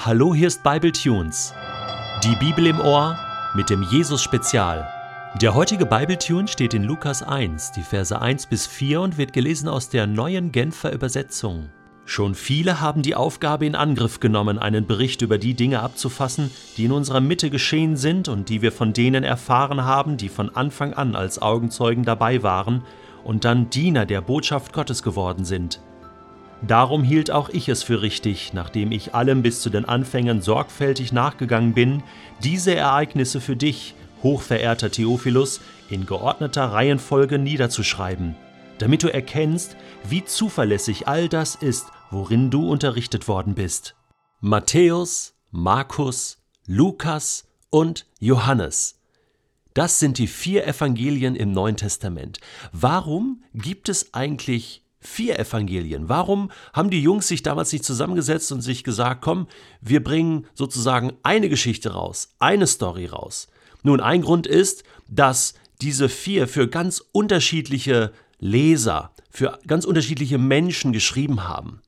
Hallo, hier ist Bible Tunes. Die Bibel im Ohr mit dem Jesus Spezial. Der heutige Bible Tune steht in Lukas 1, die Verse 1 bis 4 und wird gelesen aus der neuen Genfer Übersetzung. Schon viele haben die Aufgabe in Angriff genommen, einen Bericht über die Dinge abzufassen, die in unserer Mitte geschehen sind und die wir von denen erfahren haben, die von Anfang an als Augenzeugen dabei waren und dann Diener der Botschaft Gottes geworden sind. Darum hielt auch ich es für richtig, nachdem ich allem bis zu den Anfängen sorgfältig nachgegangen bin, diese Ereignisse für dich, hochverehrter Theophilus, in geordneter Reihenfolge niederzuschreiben, damit du erkennst, wie zuverlässig all das ist, worin du unterrichtet worden bist. Matthäus, Markus, Lukas und Johannes. Das sind die vier Evangelien im Neuen Testament. Warum gibt es eigentlich Vier Evangelien. Warum haben die Jungs sich damals nicht zusammengesetzt und sich gesagt, komm, wir bringen sozusagen eine Geschichte raus, eine Story raus? Nun, ein Grund ist, dass diese vier für ganz unterschiedliche Leser, für ganz unterschiedliche Menschen geschrieben haben.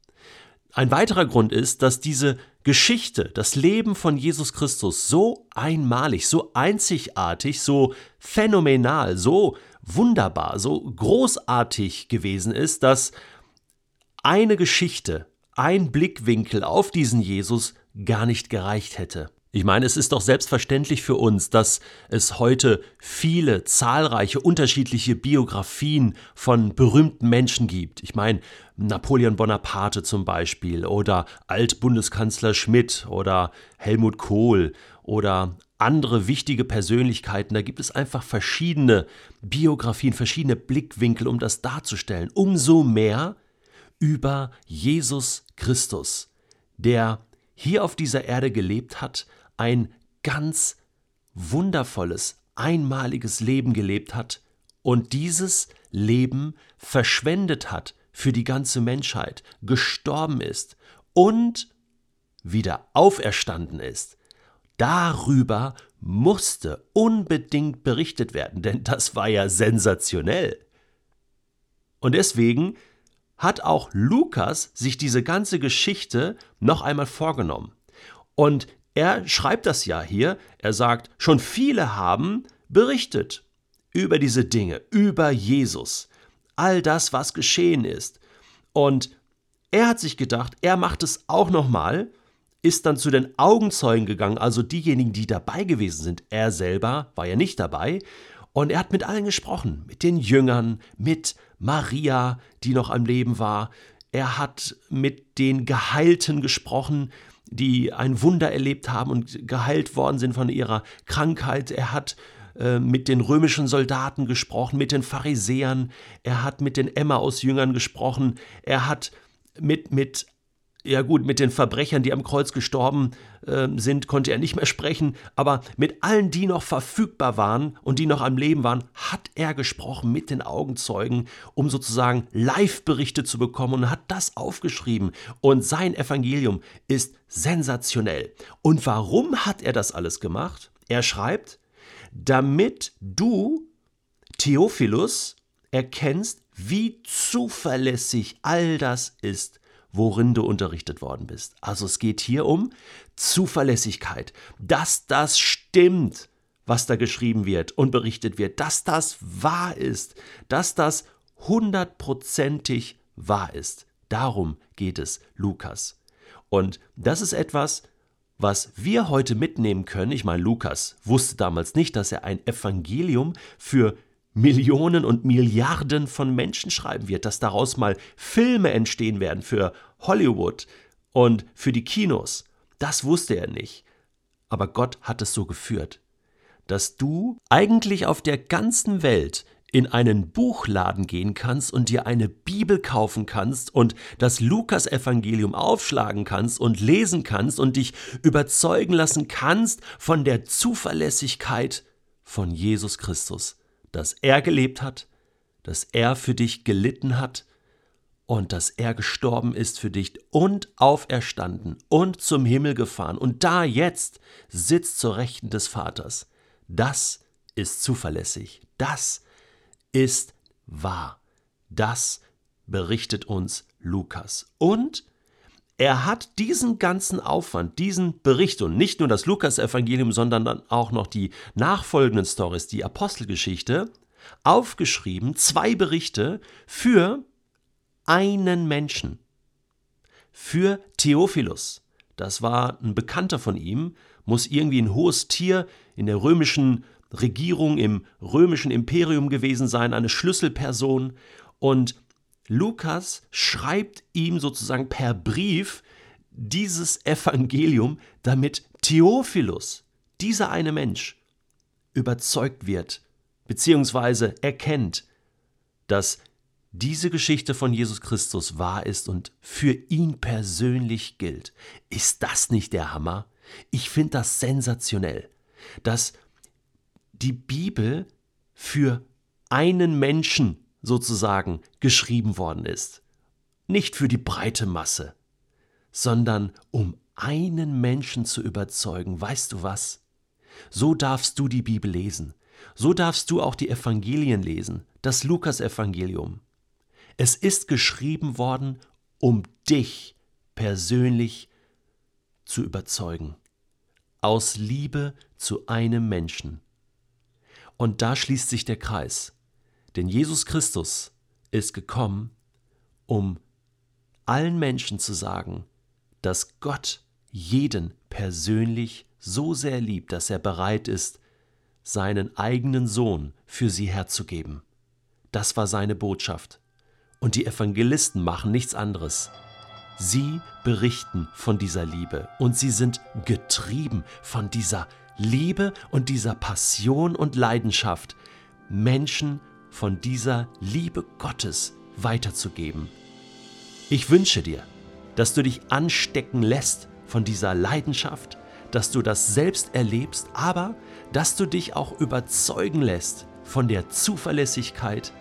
Ein weiterer Grund ist, dass diese Geschichte, das Leben von Jesus Christus so einmalig, so einzigartig, so phänomenal, so wunderbar, so großartig gewesen ist, dass eine Geschichte, ein Blickwinkel auf diesen Jesus gar nicht gereicht hätte. Ich meine, es ist doch selbstverständlich für uns, dass es heute viele, zahlreiche, unterschiedliche Biografien von berühmten Menschen gibt. Ich meine, Napoleon Bonaparte zum Beispiel oder Altbundeskanzler Schmidt oder Helmut Kohl oder andere wichtige Persönlichkeiten. Da gibt es einfach verschiedene Biografien, verschiedene Blickwinkel, um das darzustellen. Umso mehr über Jesus Christus, der hier auf dieser Erde gelebt hat, ein ganz wundervolles, einmaliges Leben gelebt hat und dieses Leben verschwendet hat für die ganze Menschheit, gestorben ist und wieder auferstanden ist. Darüber musste unbedingt berichtet werden, denn das war ja sensationell. Und deswegen hat auch Lukas sich diese ganze Geschichte noch einmal vorgenommen. Und er schreibt das ja hier, er sagt, schon viele haben berichtet über diese Dinge, über Jesus, all das, was geschehen ist. Und er hat sich gedacht, er macht es auch nochmal ist dann zu den Augenzeugen gegangen, also diejenigen, die dabei gewesen sind. Er selber war ja nicht dabei. Und er hat mit allen gesprochen, mit den Jüngern, mit Maria, die noch am Leben war. Er hat mit den Geheilten gesprochen, die ein Wunder erlebt haben und geheilt worden sind von ihrer Krankheit. Er hat äh, mit den römischen Soldaten gesprochen, mit den Pharisäern. Er hat mit den Emmaus-Jüngern gesprochen. Er hat mit, mit ja gut, mit den Verbrechern, die am Kreuz gestorben äh, sind, konnte er nicht mehr sprechen, aber mit allen, die noch verfügbar waren und die noch am Leben waren, hat er gesprochen mit den Augenzeugen, um sozusagen Live-Berichte zu bekommen und hat das aufgeschrieben. Und sein Evangelium ist sensationell. Und warum hat er das alles gemacht? Er schreibt, damit du, Theophilus, erkennst, wie zuverlässig all das ist, worin du unterrichtet worden bist. Also es geht hier um Zuverlässigkeit, dass das stimmt, was da geschrieben wird und berichtet wird, dass das wahr ist, dass das hundertprozentig wahr ist. Darum geht es Lukas. Und das ist etwas, was wir heute mitnehmen können. Ich meine, Lukas wusste damals nicht, dass er ein Evangelium für Millionen und Milliarden von Menschen schreiben wird, dass daraus mal Filme entstehen werden für Hollywood und für die Kinos. Das wusste er nicht. Aber Gott hat es so geführt, dass du eigentlich auf der ganzen Welt in einen Buchladen gehen kannst und dir eine Bibel kaufen kannst und das Lukas-Evangelium aufschlagen kannst und lesen kannst und dich überzeugen lassen kannst von der Zuverlässigkeit von Jesus Christus dass er gelebt hat, dass er für dich gelitten hat und dass er gestorben ist für dich und auferstanden und zum Himmel gefahren und da jetzt sitzt zur Rechten des Vaters. Das ist zuverlässig, das ist wahr, das berichtet uns Lukas. Und er hat diesen ganzen Aufwand, diesen Bericht und nicht nur das Lukas-Evangelium, sondern dann auch noch die nachfolgenden Stories, die Apostelgeschichte, aufgeschrieben, zwei Berichte für einen Menschen. Für Theophilus. Das war ein Bekannter von ihm, muss irgendwie ein hohes Tier in der römischen Regierung, im römischen Imperium gewesen sein, eine Schlüsselperson. Und Lukas schreibt ihm sozusagen per Brief dieses Evangelium, damit Theophilus, dieser eine Mensch, überzeugt wird, beziehungsweise erkennt, dass diese Geschichte von Jesus Christus wahr ist und für ihn persönlich gilt. Ist das nicht der Hammer? Ich finde das sensationell, dass die Bibel für einen Menschen sozusagen geschrieben worden ist. Nicht für die breite Masse, sondern um einen Menschen zu überzeugen. Weißt du was? So darfst du die Bibel lesen. So darfst du auch die Evangelien lesen, das Lukas-Evangelium. Es ist geschrieben worden, um dich persönlich zu überzeugen. Aus Liebe zu einem Menschen. Und da schließt sich der Kreis. Denn Jesus Christus ist gekommen, um allen Menschen zu sagen, dass Gott jeden persönlich so sehr liebt, dass er bereit ist, seinen eigenen Sohn für sie herzugeben. Das war seine Botschaft. Und die Evangelisten machen nichts anderes. Sie berichten von dieser Liebe und sie sind getrieben von dieser Liebe und dieser Passion und Leidenschaft, Menschen von dieser Liebe Gottes weiterzugeben. Ich wünsche dir, dass du dich anstecken lässt von dieser Leidenschaft, dass du das selbst erlebst, aber dass du dich auch überzeugen lässt von der Zuverlässigkeit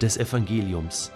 des Evangeliums.